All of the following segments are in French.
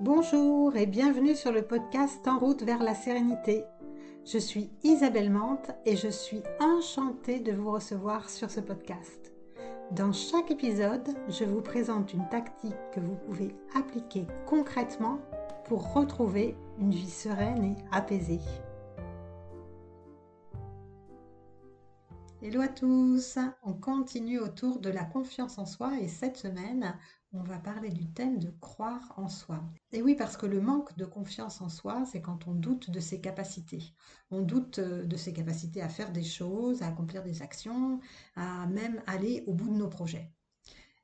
Bonjour et bienvenue sur le podcast En route vers la sérénité. Je suis Isabelle Mante et je suis enchantée de vous recevoir sur ce podcast. Dans chaque épisode, je vous présente une tactique que vous pouvez appliquer concrètement pour retrouver une vie sereine et apaisée. Hello à tous, on continue autour de la confiance en soi et cette semaine, on va parler du thème de croire en soi. Et oui, parce que le manque de confiance en soi, c'est quand on doute de ses capacités. On doute euh, de ses capacités à faire des choses, à accomplir des actions, à même aller au bout de nos projets.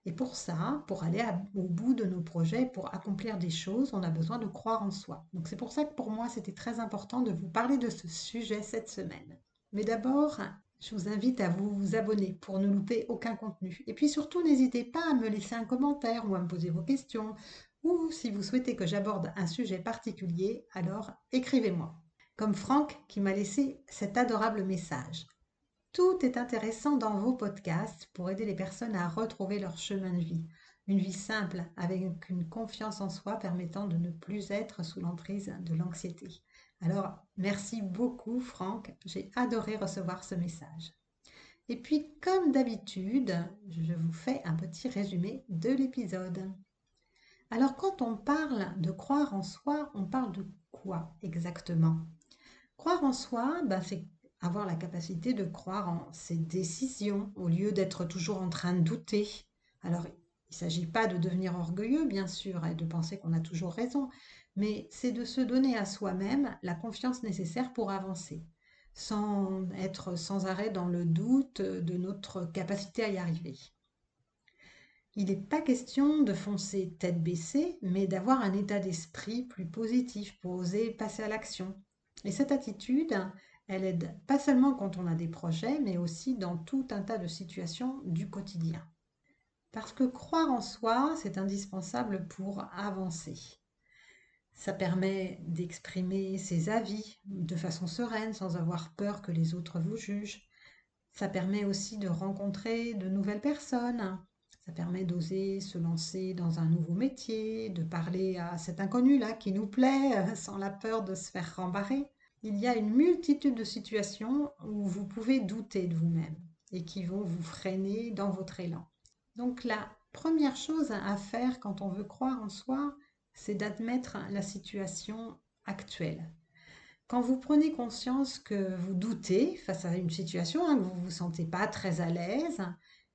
Et pour ça, pour aller au bout de nos projets, pour accomplir des choses, on a besoin de croire en soi. Donc c'est pour ça que pour moi, c'était très important de vous parler de ce sujet cette semaine. Mais d'abord, je vous invite à vous abonner pour ne louper aucun contenu. Et puis surtout, n'hésitez pas à me laisser un commentaire ou à me poser vos questions. Ou si vous souhaitez que j'aborde un sujet particulier, alors écrivez-moi. Comme Franck qui m'a laissé cet adorable message. Tout est intéressant dans vos podcasts pour aider les personnes à retrouver leur chemin de vie. Une vie simple avec une confiance en soi permettant de ne plus être sous l'emprise de l'anxiété. Alors, merci beaucoup Franck, j'ai adoré recevoir ce message. Et puis, comme d'habitude, je vous fais un petit résumé de l'épisode. Alors, quand on parle de croire en soi, on parle de quoi exactement? Croire en soi, ben, c'est avoir la capacité de croire en ses décisions au lieu d'être toujours en train de douter. Alors, il ne s'agit pas de devenir orgueilleux, bien sûr, et de penser qu'on a toujours raison, mais c'est de se donner à soi-même la confiance nécessaire pour avancer, sans être sans arrêt dans le doute de notre capacité à y arriver. Il n'est pas question de foncer tête baissée, mais d'avoir un état d'esprit plus positif pour oser passer à l'action. Et cette attitude, elle aide pas seulement quand on a des projets, mais aussi dans tout un tas de situations du quotidien. Parce que croire en soi, c'est indispensable pour avancer. Ça permet d'exprimer ses avis de façon sereine sans avoir peur que les autres vous jugent. Ça permet aussi de rencontrer de nouvelles personnes. Ça permet d'oser se lancer dans un nouveau métier, de parler à cet inconnu-là qui nous plaît sans la peur de se faire rembarrer. Il y a une multitude de situations où vous pouvez douter de vous-même et qui vont vous freiner dans votre élan. Donc la première chose à faire quand on veut croire en soi, c'est d'admettre la situation actuelle. Quand vous prenez conscience que vous doutez face à une situation, hein, que vous ne vous sentez pas très à l'aise,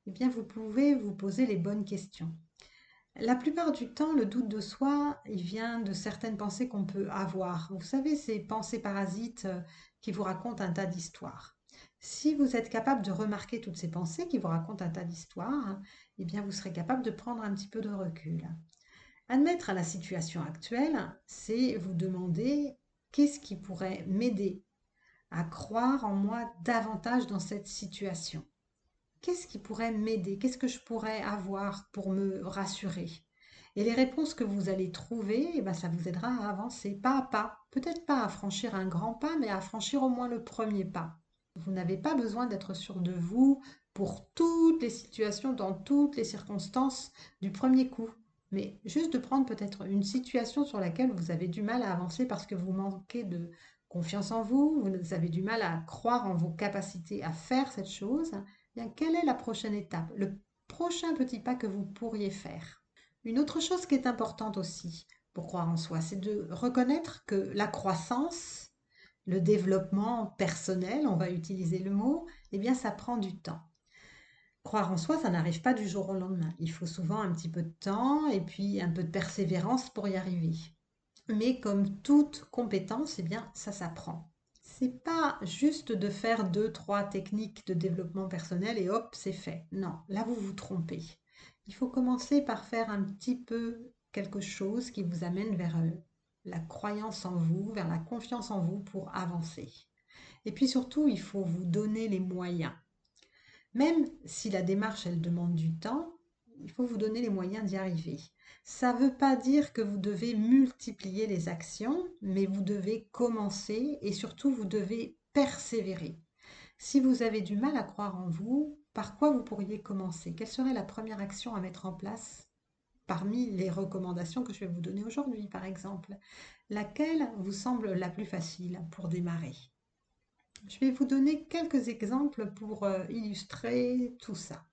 eh bien vous pouvez vous poser les bonnes questions. La plupart du temps, le doute de soi, il vient de certaines pensées qu'on peut avoir. Vous savez, ces pensées parasites euh, qui vous racontent un tas d'histoires. Si vous êtes capable de remarquer toutes ces pensées qui vous racontent un tas d'histoires, eh bien vous serez capable de prendre un petit peu de recul. Admettre à la situation actuelle, c'est vous demander qu'est-ce qui pourrait m'aider à croire en moi davantage dans cette situation. Qu'est-ce qui pourrait m'aider? Qu'est-ce que je pourrais avoir pour me rassurer? Et les réponses que vous allez trouver, eh ben, ça vous aidera à avancer pas à pas. Peut-être pas à franchir un grand pas, mais à franchir au moins le premier pas. Vous n'avez pas besoin d'être sûr de vous pour toutes les situations, dans toutes les circonstances du premier coup mais juste de prendre peut-être une situation sur laquelle vous avez du mal à avancer parce que vous manquez de confiance en vous, vous avez du mal à croire en vos capacités à faire cette chose, eh bien quelle est la prochaine étape, le prochain petit pas que vous pourriez faire? Une autre chose qui est importante aussi pour croire en soi, c'est de reconnaître que la croissance, le développement personnel, on va utiliser le mot, eh bien ça prend du temps croire en soi, ça n'arrive pas du jour au lendemain. Il faut souvent un petit peu de temps et puis un peu de persévérance pour y arriver. Mais comme toute compétence, eh bien, ça s'apprend. C'est pas juste de faire deux, trois techniques de développement personnel et hop, c'est fait. Non, là vous vous trompez. Il faut commencer par faire un petit peu quelque chose qui vous amène vers euh, la croyance en vous, vers la confiance en vous pour avancer. Et puis surtout, il faut vous donner les moyens. Même si la démarche, elle demande du temps, il faut vous donner les moyens d'y arriver. Ça ne veut pas dire que vous devez multiplier les actions, mais vous devez commencer et surtout vous devez persévérer. Si vous avez du mal à croire en vous, par quoi vous pourriez commencer? Quelle serait la première action à mettre en place parmi les recommandations que je vais vous donner aujourd'hui, par exemple? Laquelle vous semble la plus facile pour démarrer? Je vais vous donner quelques exemples pour euh, illustrer tout ça.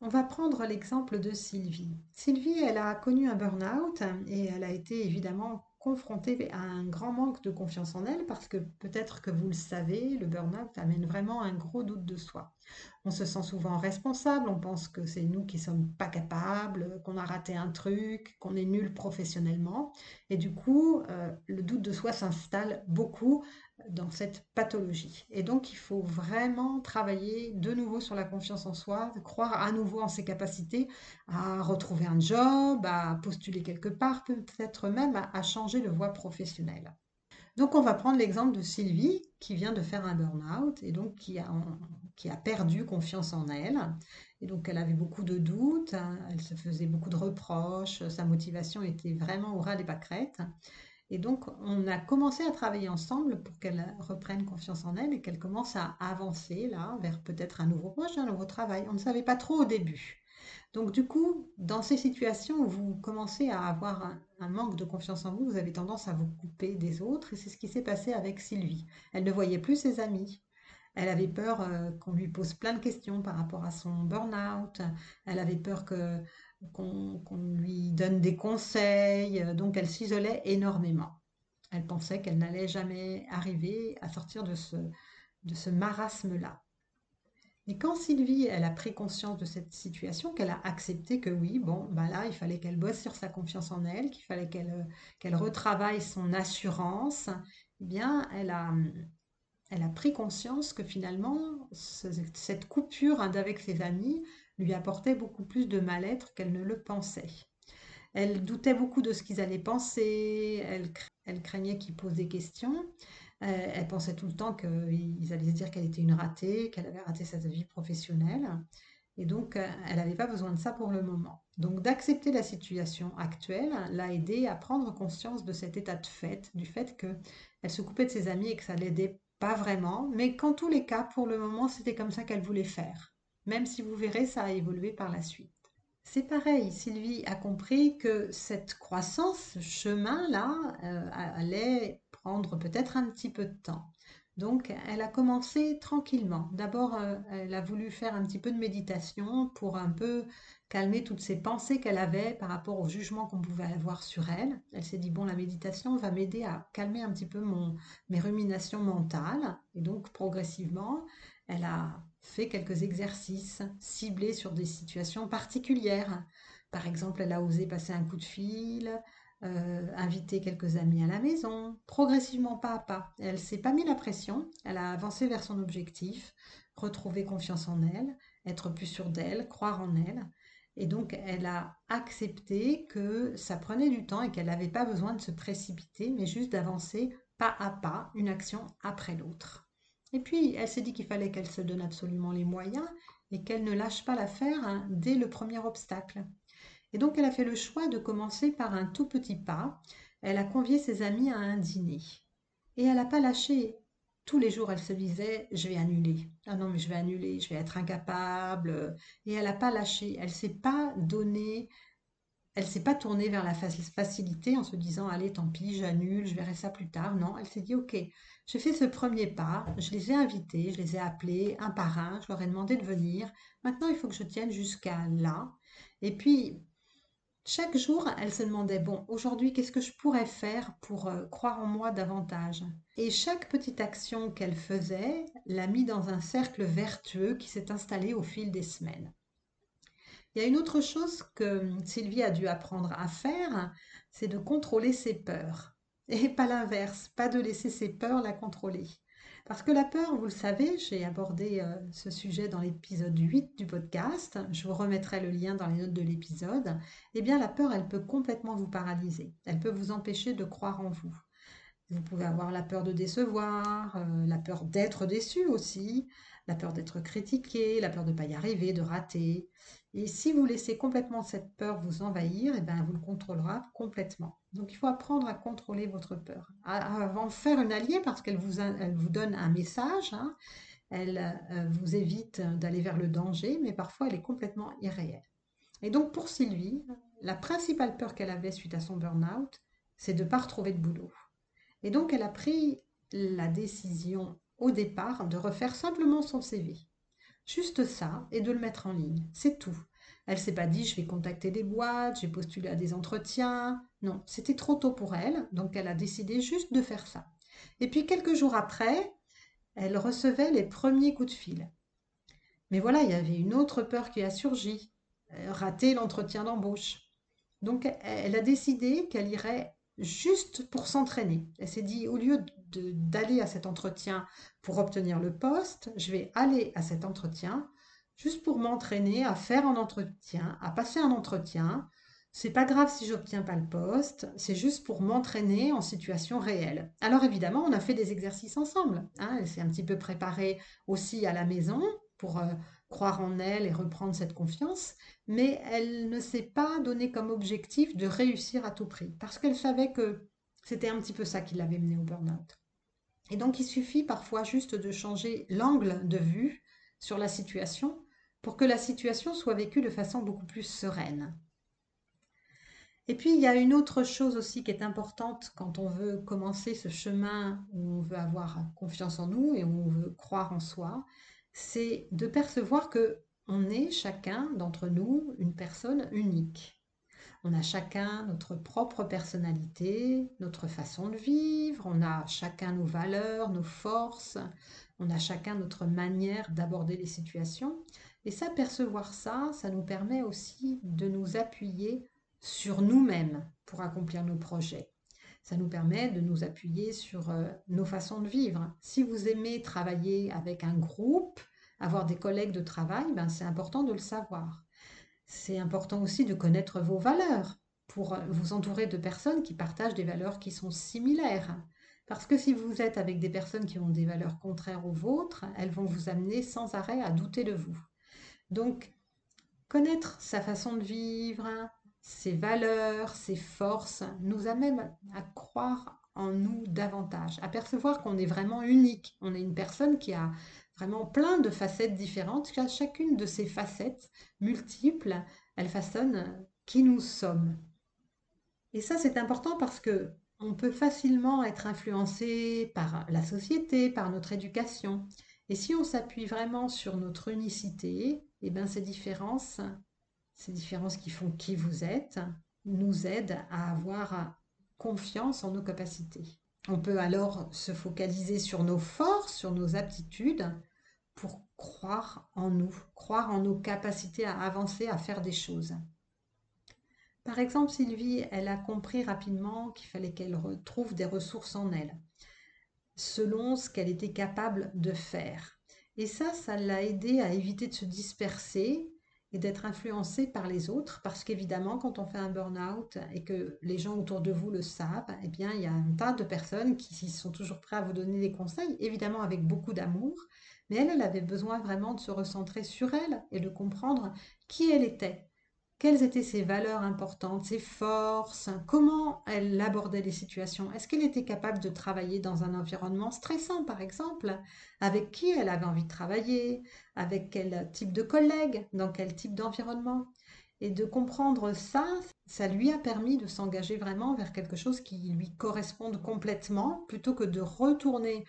On va prendre l'exemple de Sylvie. Sylvie, elle a connu un burn-out et elle a été évidemment confrontée à un grand manque de confiance en elle parce que peut-être que vous le savez, le burn-out amène vraiment un gros doute de soi. On se sent souvent responsable, on pense que c'est nous qui sommes pas capables, qu'on a raté un truc, qu'on est nul professionnellement. Et du coup, euh, le doute de soi s'installe beaucoup dans cette pathologie. Et donc, il faut vraiment travailler de nouveau sur la confiance en soi, croire à nouveau en ses capacités à retrouver un job, à postuler quelque part, peut-être même à, changer de voie professionnelle. Donc, on va prendre l'exemple de Sylvie qui vient de faire un burn-out et donc qui a, qui a perdu confiance en elle. Et donc, elle avait beaucoup de doutes, hein, elle se faisait beaucoup de reproches, sa motivation était vraiment au ras des pâquerettes. Et donc, on a commencé à travailler ensemble pour qu'elle reprenne confiance en elle et qu'elle commence à avancer là vers peut-être un nouveau projet, un nouveau travail. On ne savait pas trop au début. Donc, du coup, dans ces situations où vous commencez à avoir un, manque de confiance en vous, vous avez tendance à vous couper des autres. Et c'est ce qui s'est passé avec Sylvie. Elle ne voyait plus ses amis. Elle avait peur euh, qu'on lui pose plein de questions par rapport à son burn-out. Elle avait peur que qu'on lui donne des conseils. Donc elle s'isolait énormément. Elle pensait qu'elle n'allait jamais arriver à sortir de ce, de ce marasme-là. Et quand Sylvie, elle a pris conscience de cette situation, qu'elle a accepté que oui, bon, bah là, il fallait qu'elle bosse sur sa confiance en elle, qu'il fallait qu'elle retravaille son assurance, eh bien, elle a, elle a pris conscience que finalement, cette coupure avec ses amis lui apportait beaucoup plus de mal-être qu'elle ne le pensait. Elle doutait beaucoup de ce qu'ils allaient penser, elle, craignait qu'ils posent des questions, euh, elle pensait tout le temps qu'ils allaient se dire qu'elle était une ratée, qu'elle avait raté sa vie professionnelle. Et donc, euh, elle n'avait pas besoin de ça pour le moment. Donc, d'accepter la situation actuelle l'a aidée à prendre conscience de cet état de fait, du fait qu'elle se coupait de ses amis et que ça l'aidait pas vraiment, mais qu'en tous les cas, pour le moment, c'était comme ça qu'elle voulait faire même si vous verrez, ça a évolué par la suite. C'est pareil, Sylvie a compris que cette croissance, ce chemin-là, euh, allait prendre peut-être un petit peu de temps. Donc, elle a commencé tranquillement. D'abord, euh, elle a voulu faire un petit peu de méditation pour un peu calmer toutes ces pensées qu'elle avait par rapport au jugement qu'on pouvait avoir sur elle. Elle s'est dit, bon, la méditation va m'aider à calmer un petit peu mon, mes ruminations mentales. Et donc, progressivement, elle a fait quelques exercices ciblés sur des situations particulières. Par exemple, elle a osé passer un coup de fil, euh, inviter quelques amis à la maison, progressivement pas à pas. Elle s'est pas mis la pression, elle a avancé vers son objectif, retrouver confiance en elle, être plus sûre d'elle, croire en elle. Et donc, elle a accepté que ça prenait du temps et qu'elle n'avait pas besoin de se précipiter, mais juste d'avancer pas à pas, une action après l'autre. Et puis, elle s'est dit qu'il fallait qu'elle se donne absolument les moyens et qu'elle ne lâche pas l'affaire hein, dès le premier obstacle. Et donc, elle a fait le choix de commencer par un tout petit pas. Elle a convié ses amis à un dîner. Et elle n'a pas lâché. Tous les jours, elle se disait, je vais annuler. Ah non, mais je vais annuler, je vais être incapable. Et elle n'a pas lâché. Elle ne s'est pas donnée elle s'est pas tournée vers la facilité en se disant allez tant pis j'annule je verrai ça plus tard. Non elle s'est dit ok j'ai fait ce premier pas je les ai invités je les ai appelés un par un je leur ai demandé de venir. Maintenant il faut que je tienne jusqu'à là. Et puis chaque jour elle se demandait bon aujourd'hui qu'est-ce que je pourrais faire pour euh, croire en moi davantage? Et chaque petite action qu'elle faisait l'a mis dans un cercle vertueux qui s'est installé au fil des semaines il y a une autre chose que Sylvie a dû apprendre à faire, c'est de contrôler ses peurs. Et pas l'inverse, pas de laisser ses peurs la contrôler. Parce que la peur, vous le savez, j'ai abordé euh, ce sujet dans l'épisode 8 du podcast, je vous remettrai le lien dans les notes de l'épisode, eh bien la peur, elle peut complètement vous paralyser, elle peut vous empêcher de croire en vous. Vous pouvez avoir la peur de décevoir, euh, la peur d'être déçu aussi, la peur d'être critiqué, la peur de ne pas y arriver, de rater. Et si vous laissez complètement cette peur vous envahir, et eh bien, vous le contrôlera complètement. Donc il faut apprendre à contrôler votre peur, à, en faire une alliée parce qu'elle vous, vous donne un message, hein. elle euh, vous évite d'aller vers le danger, mais parfois elle est complètement irréelle. Et donc pour Sylvie, la principale peur qu'elle avait suite à son burn-out, c'est de ne pas retrouver de boulot. Et donc elle a pris la décision au départ de refaire simplement son CV. Juste ça et de le mettre en ligne. C'est tout. Elle s'est pas dit je vais contacter des boîtes, j'ai postulé à des entretiens. Non, c'était trop tôt pour elle, donc elle a décidé juste de faire ça. Et puis quelques jours après, elle recevait les premiers coups de fil. Mais voilà, il y avait une autre peur qui a surgi, euh, rater l'entretien d'embauche. Donc elle a décidé qu'elle irait juste pour s'entraîner. Elle s'est dit, au lieu d'aller à cet entretien pour obtenir le poste, je vais aller à cet entretien juste pour m'entraîner à faire un entretien, à passer un entretien. C'est pas grave si j'obtiens pas le poste, c'est juste pour m'entraîner en situation réelle. Alors évidemment, on a fait des exercices ensemble. Hein, elle s'est un petit peu préparée aussi à la maison pour euh, croire en elle et reprendre cette confiance, mais elle ne s'est pas donné comme objectif de réussir à tout prix, parce qu'elle savait que c'était un petit peu ça qui l'avait menée au burn-out. Et donc il suffit parfois juste de changer l'angle de vue sur la situation pour que la situation soit vécue de façon beaucoup plus sereine. Et puis, il y a une autre chose aussi qui est importante quand on veut commencer ce chemin où on veut avoir confiance en nous et où on veut croire en soi, c'est de percevoir que on est chacun d'entre nous une personne unique. On a chacun notre propre personnalité, notre façon de vivre, on a chacun nos valeurs, nos forces, on a chacun notre manière d'aborder les situations. Et s'apercevoir ça, ça nous permet aussi de nous appuyer sur nous-mêmes pour accomplir nos projets. Ça nous permet de nous appuyer sur euh, nos façons de vivre. Si vous aimez travailler avec un groupe, avoir des collègues de travail, ben c'est important de le savoir. C'est important aussi de connaître vos valeurs pour euh, vous entourer de personnes qui partagent des valeurs qui sont similaires. Parce que si vous êtes avec des personnes qui ont des valeurs contraires aux vôtres, elles vont vous amener sans arrêt à douter de vous. Donc, connaître sa façon de vivre, ses valeurs, ses forces, nous amène à croire en nous davantage, à percevoir qu'on est vraiment unique. On est une personne qui a vraiment plein de facettes différentes. Chacune de ces facettes multiples, elle façonne qui nous sommes. Et ça, c'est important parce que on peut facilement être influencé par la société, par notre éducation. Et si on s'appuie vraiment sur notre unicité, eh bien ces différences, ces différences qui font qui vous êtes, nous aident à avoir confiance en nos capacités. On peut alors se focaliser sur nos forces, sur nos aptitudes, pour croire en nous, croire en nos capacités à avancer, à faire des choses. Par exemple, Sylvie, elle a compris rapidement qu'il fallait qu'elle retrouve des ressources en elle, selon ce qu'elle était capable de faire. Et ça, ça l'a aidé à éviter de se disperser et d'être influencée par les autres, parce qu'évidemment, quand on fait un burn-out et que les gens autour de vous le savent, eh bien, il y a un tas de personnes qui sont toujours prêts à vous donner des conseils, évidemment avec beaucoup d'amour, mais elle avait besoin vraiment de se recentrer sur elle et de comprendre qui elle était, quelles étaient ses valeurs importantes, ses forces, comment elle abordait les situations? Est-ce qu'elle était capable de travailler dans un environnement stressant, par exemple? Avec qui elle avait envie de travailler? Avec quel type de collègues Dans quel type d'environnement? Et de comprendre ça, ça lui a permis de s'engager vraiment vers quelque chose qui lui corresponde complètement, plutôt que de retourner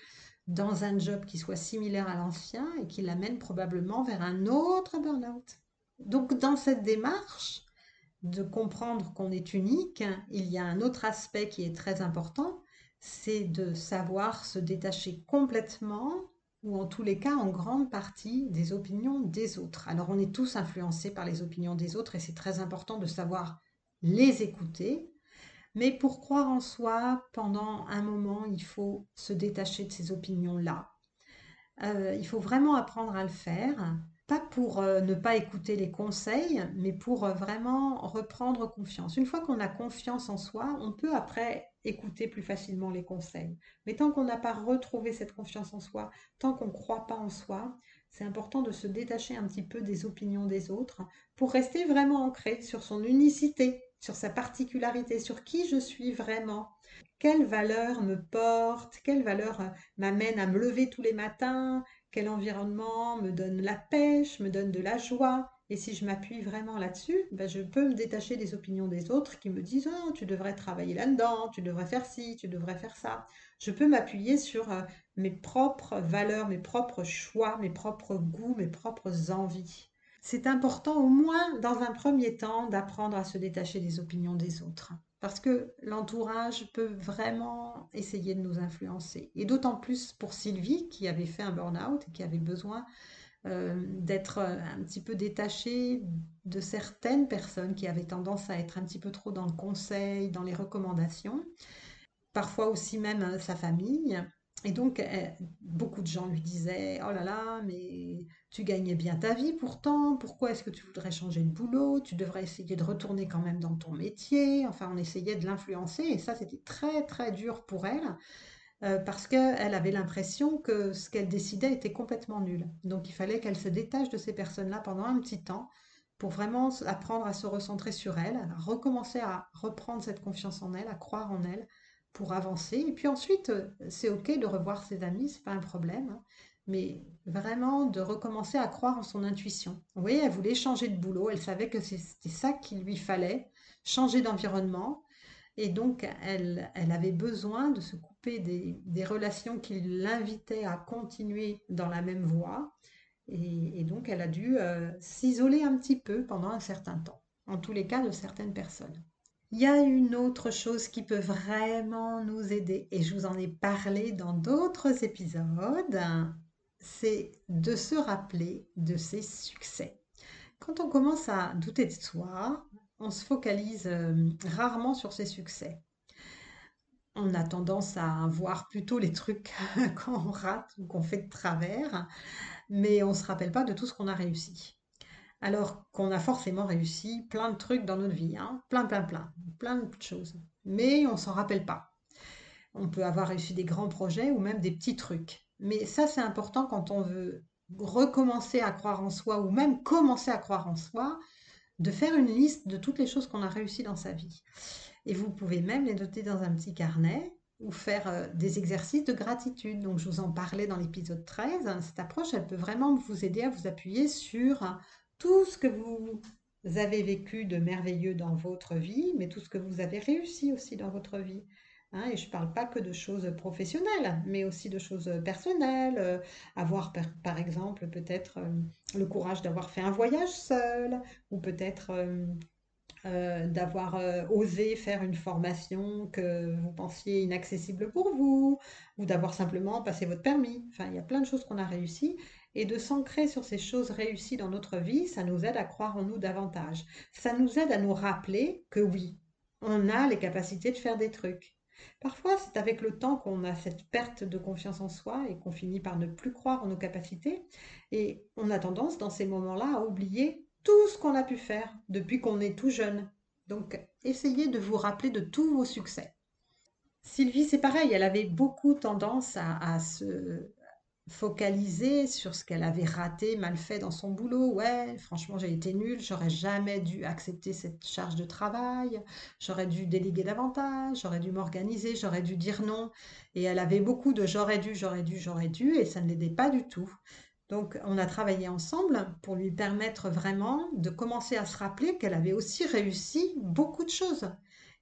dans un job qui soit similaire à l'ancien et qui l'amène probablement vers un autre burn-out. Donc dans cette démarche de comprendre qu'on est unique, il y a un autre aspect qui est très important, c'est de savoir se détacher complètement ou en tous les cas en grande partie des opinions des autres. Alors on est tous influencés par les opinions des autres et c'est très important de savoir les écouter. Mais pour croire en soi, pendant un moment, il faut se détacher de ces opinions-là. Euh, il faut vraiment apprendre à le faire pas pour euh, ne pas écouter les conseils, mais pour euh, vraiment reprendre confiance. Une fois qu'on a confiance en soi, on peut après écouter plus facilement les conseils. Mais tant qu'on n'a pas retrouvé cette confiance en soi, tant qu'on ne croit pas en soi, c'est important de se détacher un petit peu des opinions des autres pour rester vraiment ancré sur son unicité, sur sa particularité, sur qui je suis vraiment. Quelle valeur me porte, quelle valeur euh, m'amène à me lever tous les matins, quel environnement me donne la pêche, me donne de la joie, Et si je m'appuie vraiment là-dessus, ben, je peux me détacher des opinions des autres qui me disent oh, tu devrais travailler là-dedans, tu devrais faire ci, tu devrais faire ça. Je peux m'appuyer sur euh, mes propres valeurs, mes propres choix, mes propres goûts, mes propres envies. C'est important au moins dans un premier temps d'apprendre à se détacher des opinions des autres. Parce que l'entourage peut vraiment essayer de nous influencer. Et d'autant plus pour Sylvie qui avait fait un burn-out et qui avait besoin euh, d'être euh, un petit peu détaché de certaines personnes qui avaient tendance à être un petit peu trop dans le conseil, dans les recommandations, parfois aussi même euh, sa famille. Et donc, beaucoup de gens lui disaient, oh là là, mais tu gagnais bien ta vie pourtant, pourquoi est-ce que tu voudrais changer de boulot? Tu devrais essayer de retourner quand même dans ton métier. Enfin, on essayait de l'influencer et ça, c'était très, très dur pour elle. Euh, parce qu'elle avait l'impression que ce qu'elle décidait était complètement nul. Donc il fallait qu'elle se détache de ces personnes-là pendant un petit temps pour vraiment apprendre à se recentrer sur elle, à recommencer à reprendre cette confiance en elle, à croire en elle pour avancer. Et puis ensuite, euh, c'est ok de revoir ses amis, c'est pas un problème, hein. mais vraiment de recommencer à croire en son intuition. Vous voyez, elle voulait changer de boulot, elle savait que c'était ça qu'il lui fallait, changer d'environnement, et donc, elle, elle avait besoin de se couper des, relations qui l'invitaient à continuer dans la même voie. Et, donc, elle a dû euh, s'isoler un petit peu pendant un certain temps, en tous les cas de certaines personnes. Il y a une autre chose qui peut vraiment nous aider, et je vous en ai parlé dans d'autres épisodes, c'est de se rappeler de ses succès. Quand on commence à douter de soi, on se focalise euh, rarement sur ses succès. On a tendance à voir plutôt les trucs quand on rate ou qu'on fait de travers, mais on ne se rappelle pas de tout ce qu'on a réussi. Alors qu'on a forcément réussi plein de trucs dans notre vie, hein. plein, plein, plein, plein de choses. Mais on ne s'en rappelle pas. On peut avoir réussi des grands projets ou même des petits trucs. Mais ça, c'est important quand on veut recommencer à croire en soi ou même commencer à croire en soi, de faire une liste de toutes les choses qu'on a réussi dans sa vie. Et vous pouvez même les noter dans un petit carnet ou faire euh, des exercices de gratitude. Donc, je vous en parlais dans l'épisode 13. Cette approche, elle peut vraiment vous aider à vous appuyer sur tout ce que vous avez vécu de merveilleux dans votre vie, mais tout ce que vous avez réussi aussi dans votre vie. Hein, et je ne parle pas que de choses professionnelles, mais aussi de choses personnelles. Euh, avoir, par, exemple, peut-être euh, le courage d'avoir fait un voyage seul, ou peut-être euh, d'avoir osé faire une formation que vous pensiez inaccessible pour vous, ou d'avoir simplement passé votre permis. Enfin, il y a plein de choses qu'on a réussies. Et de s'ancrer sur ces choses réussies dans notre vie, ça nous aide à croire en nous davantage. Ça nous aide à nous rappeler que oui, on a les capacités de faire des trucs Parfois, c'est avec le temps qu'on a cette perte de confiance en soi et qu'on finit par ne plus croire en nos capacités. Et on a tendance, dans ces moments-là, à oublier tout ce qu'on a pu faire depuis qu'on est tout jeune. Donc, essayez de vous rappeler de tous vos succès. Sylvie, c'est pareil, elle avait beaucoup tendance à, se, focaliser sur ce qu'elle avait raté, mal fait dans son boulot. Ouais, franchement, j'ai été nulle, j'aurais jamais dû accepter cette charge de travail, j'aurais dû déléguer davantage, j'aurais dû m'organiser, j'aurais dû dire non. Et elle avait beaucoup de j'aurais dû, j'aurais dû, j'aurais dû, et ça ne l'aidait pas du tout. Donc, on a travaillé ensemble pour lui permettre vraiment de commencer à se rappeler qu'elle avait aussi réussi beaucoup de choses.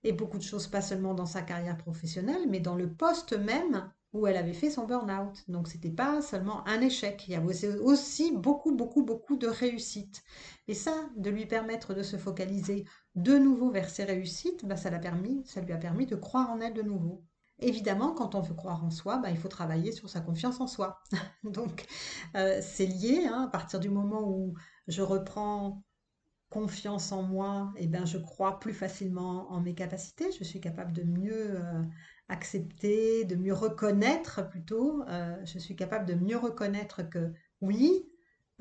Et beaucoup de choses, pas seulement dans sa carrière professionnelle, mais dans le poste même où elle avait fait son burn-out. Donc c'était pas seulement un échec, il y avait aussi beaucoup, beaucoup, beaucoup de réussites. Et ça, de lui permettre de se focaliser de nouveau vers ses réussites, bah, ça, l'a permis, ça lui a permis de croire en elle de nouveau. Évidemment, quand on veut croire en soi, bah, il faut travailler sur sa confiance en soi. Donc euh, c'est lié, hein, à partir du moment où je reprends confiance en moi, eh ben, je crois plus facilement en mes capacités, je suis capable de mieux euh, accepter, de mieux reconnaître plutôt. Euh, je suis capable de mieux reconnaître que oui,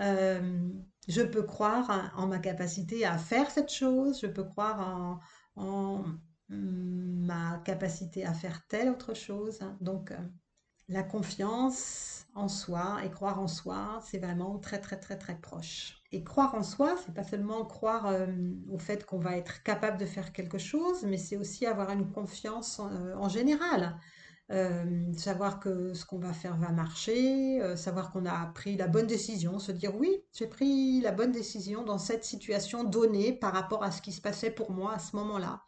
euh, je peux croire en ma capacité à faire cette chose, je peux croire en, ma capacité à faire telle autre chose. Donc, euh, la confiance en soi et croire en soi, c'est vraiment très très très très proche. Et croire en soi, c'est pas seulement croire euh, au fait qu'on va être capable de faire quelque chose, mais c'est aussi avoir une confiance en, euh, général. euh, savoir que ce qu'on va faire va marcher, savoir qu'on a pris la bonne décision, se dire oui, j'ai pris la bonne décision dans cette situation donnée par rapport à ce qui se passait pour moi à ce moment-là.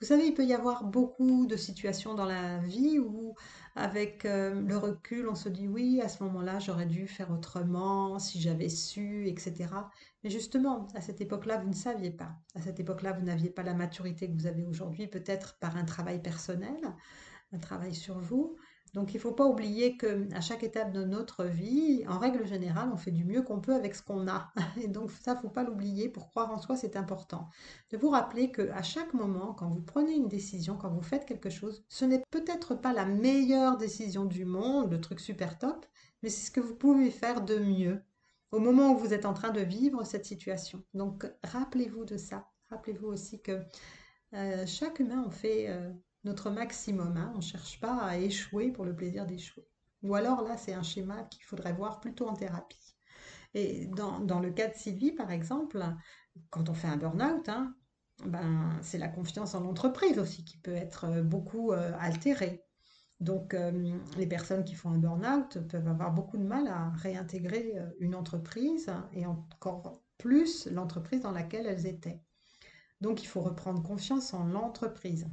Vous savez, il peut y avoir beaucoup de situations dans la vie où, avec euh, le recul, on se dit oui, à ce moment-là, j'aurais dû faire autrement, si j'avais su, etc. Mais justement, à cette époque-là, vous ne saviez pas. À cette époque-là, vous n'aviez pas la maturité que vous avez aujourd'hui, peut-être par un travail personnel un travail sur vous. Donc il ne faut pas oublier que à chaque étape de notre vie, en règle générale, on fait du mieux qu'on peut avec ce qu'on a. Et donc ça, il ne faut pas l'oublier. Pour croire en soi, c'est important. De vous rappeler que à chaque moment, quand vous prenez une décision, quand vous faites quelque chose, ce n'est peut-être pas la meilleure décision du monde, le truc super top, mais c'est ce que vous pouvez faire de mieux au moment où vous êtes en train de vivre cette situation. Donc rappelez-vous de ça. Rappelez-vous aussi que euh, chaque humain, on fait euh, notre maximum. Hein. On ne cherche pas à échouer pour le plaisir d'échouer. Ou alors là, c'est un schéma qu'il faudrait voir plutôt en thérapie. Et dans, le cas de Sylvie, par exemple, quand on fait un burn-out, hein, ben, c'est la confiance en l'entreprise aussi qui peut être euh, beaucoup euh, altérée. Donc, euh, les personnes qui font un burn-out peuvent avoir beaucoup de mal à réintégrer une entreprise et encore plus l'entreprise dans laquelle elles étaient. Donc, il faut reprendre confiance en l'entreprise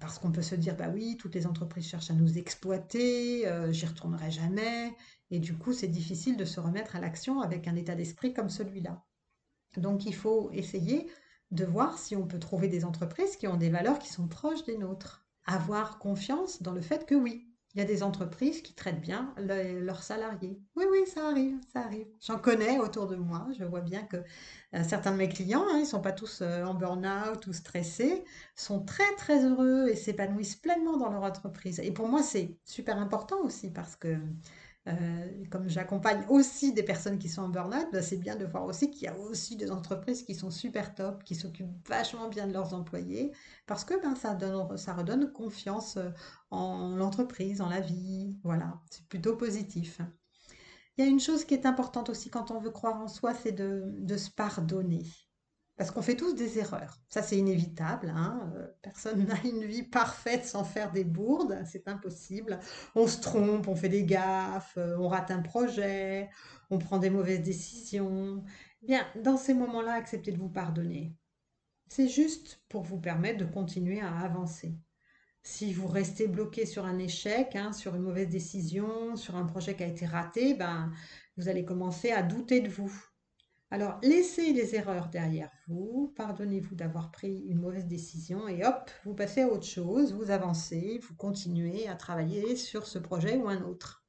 parce qu'on peut se dire, bah oui, toutes les entreprises cherchent à nous exploiter, euh, j'y retournerai jamais, et du coup, c'est difficile de se remettre à l'action avec un état d'esprit comme celui-là. Donc, il faut essayer de voir si on peut trouver des entreprises qui ont des valeurs qui sont proches des nôtres. Avoir confiance dans le fait que oui, il y a des entreprises qui traitent bien leurs salariés. Oui, oui, ça arrive, ça arrive. J'en connais autour de moi. Je vois bien que euh, certains de mes clients, hein, ils ne sont pas tous euh, en burn-out ou stressés, sont très, très heureux et s'épanouissent pleinement dans leur entreprise. Et pour moi, c'est super important aussi parce que euh, comme j'accompagne aussi des personnes qui sont en burn-out, bah, c'est bien de voir aussi qu'il y a aussi des entreprises qui sont super top, qui s'occupent vachement bien de leurs employés, parce que ben, ça, donne, ça redonne confiance euh, en l'entreprise, en la vie. Voilà, c'est plutôt positif. Il y a une chose qui est importante aussi quand on veut croire en soi, c'est de se pardonner. Parce qu'on fait tous des erreurs. Ça, c'est inévitable. Hein. Euh, personne n'a une vie parfaite sans faire des bourdes. C'est impossible. On se trompe, on fait des gaffes, euh, on rate un projet, on prend des mauvaises décisions. Bien, dans ces moments-là, acceptez de vous pardonner. C'est juste pour vous permettre de continuer à avancer. Si vous restez bloqué sur un échec, hein, sur une mauvaise décision, sur un projet qui a été raté, ben, vous allez commencer à douter de vous alors, laissez les erreurs derrière vous, pardonnez-vous d'avoir pris une mauvaise décision et hop, vous passez à autre chose, vous avancez, vous continuez à travailler sur ce projet ou un autre.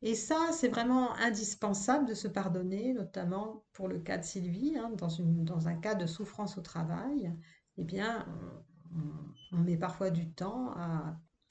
Et ça, c'est vraiment indispensable de se pardonner, notamment pour le cas de Sylvie, hein, dans, un cas de souffrance au travail. Eh bien, on, met parfois du temps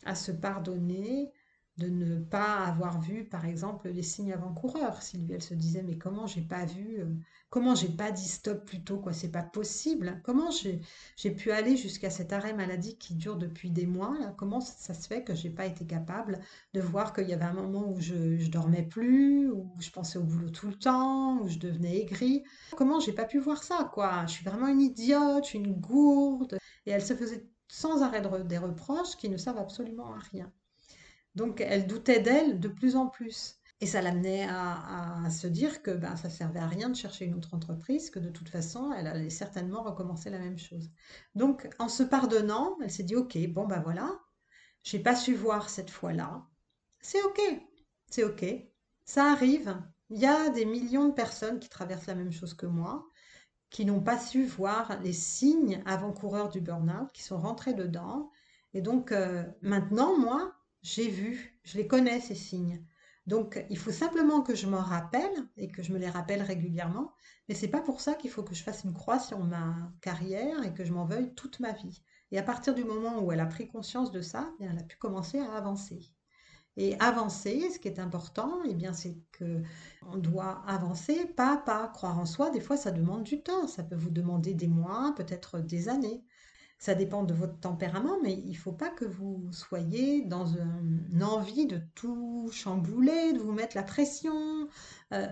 à se pardonner, de ne pas avoir vu, par exemple, les signes avant-coureurs. Sylvie, elle se disait, mais comment j'ai pas vu, euh, comment j'ai pas dit stop plus tôt, quoi, c'est pas possible. Comment j'ai pu aller jusqu'à cet arrêt maladie qui dure depuis des mois, comment ça se fait que j'ai pas été capable de voir qu'il y avait un moment où je, dormais plus, où je pensais au boulot tout le temps, où je devenais aigrie? Comment j'ai pas pu voir ça, quoi? Je suis vraiment une idiote, une gourde. Et elle se faisait sans arrêt des reproches qui ne savent absolument à rien. Donc elle doutait d'elle de plus en plus. Et ça l'amenait à, se dire que ben, ça servait à rien de chercher une autre entreprise, que de toute façon, elle allait certainement recommencer la même chose. Donc, en se pardonnant, elle s'est dit, OK, bon ben voilà, j'ai pas su voir cette fois-là. C'est OK, c'est OK, ça arrive. Il y a des millions de personnes qui traversent la même chose que moi, qui n'ont pas su voir les signes avant-coureurs du burn-out, qui sont rentrés dedans. Et donc, euh, maintenant, moi, j'ai vu, je les connais ces signes. Donc il faut simplement que je m'en rappelle et que je me les rappelle régulièrement, mais c'est pas pour ça qu'il faut que je fasse une croix sur ma carrière et que je m'en veuille toute ma vie. Et à partir du moment où elle a pris conscience de ça, eh elle a pu commencer à avancer. Et avancer, ce qui est important, eh bien, c'est que on doit avancer pas à pas. Croire en soi, des fois, ça demande du temps. Ça peut vous demander des mois, peut-être des années. Ça dépend de votre tempérament, mais il ne faut pas que vous soyez dans une envie de tout chambouler, de vous mettre la pression. Euh,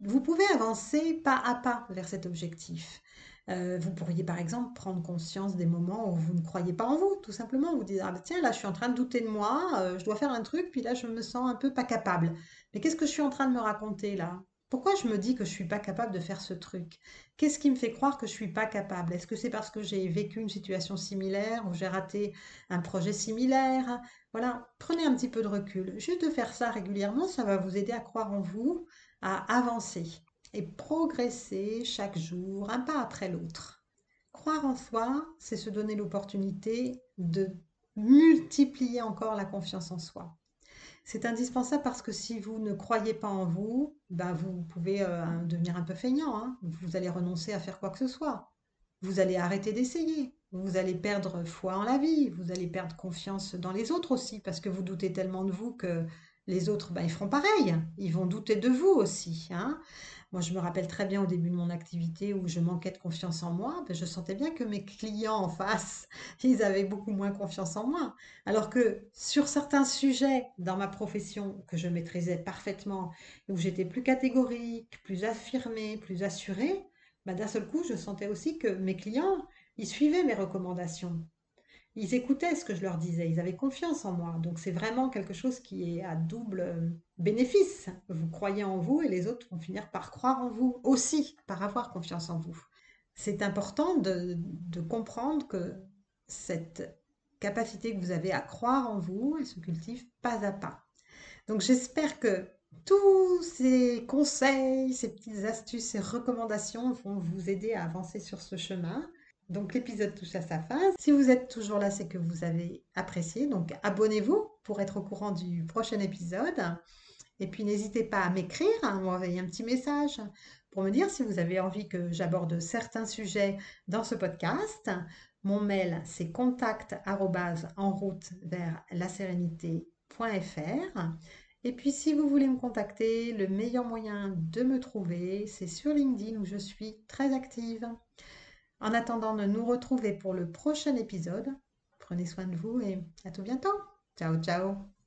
vous pouvez avancer pas à pas vers cet objectif. Euh, vous pourriez par exemple prendre conscience des moments où vous ne croyez pas en vous, tout simplement. Vous dites, ah bah tiens, là je suis en train de douter de moi, euh, je dois faire un truc, puis là je me sens un peu pas capable. Mais qu'est-ce que je suis en train de me raconter là? Pourquoi je me dis que je suis pas capable de faire ce truc? Qu'est-ce qui me fait croire que je suis pas capable? Est-ce que c'est parce que j'ai vécu une situation similaire ou j'ai raté un projet similaire? Voilà, prenez un petit peu de recul. Juste de faire ça régulièrement, ça va vous aider à croire en vous, à avancer et progresser chaque jour, un pas après l'autre. Croire en soi, c'est se donner l'opportunité de multiplier encore la confiance en soi. C'est indispensable parce que si vous ne croyez pas en vous, ben vous pouvez euh, devenir un peu feignant. hein. Vous allez renoncer à faire quoi que ce soit. Vous allez arrêter d'essayer. Vous allez perdre foi en la vie. Vous allez perdre confiance dans les autres aussi parce que vous doutez tellement de vous que les autres, ben, ils feront pareil. Ils vont douter de vous aussi. hein. Moi, je me rappelle très bien au début de mon activité où je manquais de confiance en moi, ben, je sentais bien que mes clients en face, ils avaient beaucoup moins confiance en moi. Alors que sur certains sujets dans ma profession que je maîtrisais parfaitement, où j'étais plus catégorique, plus affirmée, plus assurée, ben, d'un seul coup, je sentais aussi que mes clients, ils suivaient mes recommandations. Ils écoutaient ce que je leur disais, ils avaient confiance en moi. Donc c'est vraiment quelque chose qui est à double euh, bénéfice. Vous croyez en vous et les autres vont finir par croire en vous aussi, par avoir confiance en vous. C'est important de, de comprendre que cette capacité que vous avez à croire en vous, elle se cultive pas à pas. Donc j'espère que tous ces conseils, ces petites astuces, ces recommandations vont vous aider à avancer sur ce chemin. Donc l'épisode touche à sa fin. Si vous êtes toujours là, c'est que vous avez apprécié. Donc abonnez-vous pour être au courant du prochain épisode. Et puis n'hésitez pas à m'écrire, à m'envoyer un petit message pour me dire si vous avez envie que j'aborde certains sujets dans ce podcast. Mon mail, c'est contact en route vers la sérénité.fr. Et puis si vous voulez me contacter, le meilleur moyen de me trouver, c'est sur LinkedIn où je suis très active. En attendant de nous retrouver pour le prochain épisode, prenez soin de vous et à tout bientôt. Ciao, ciao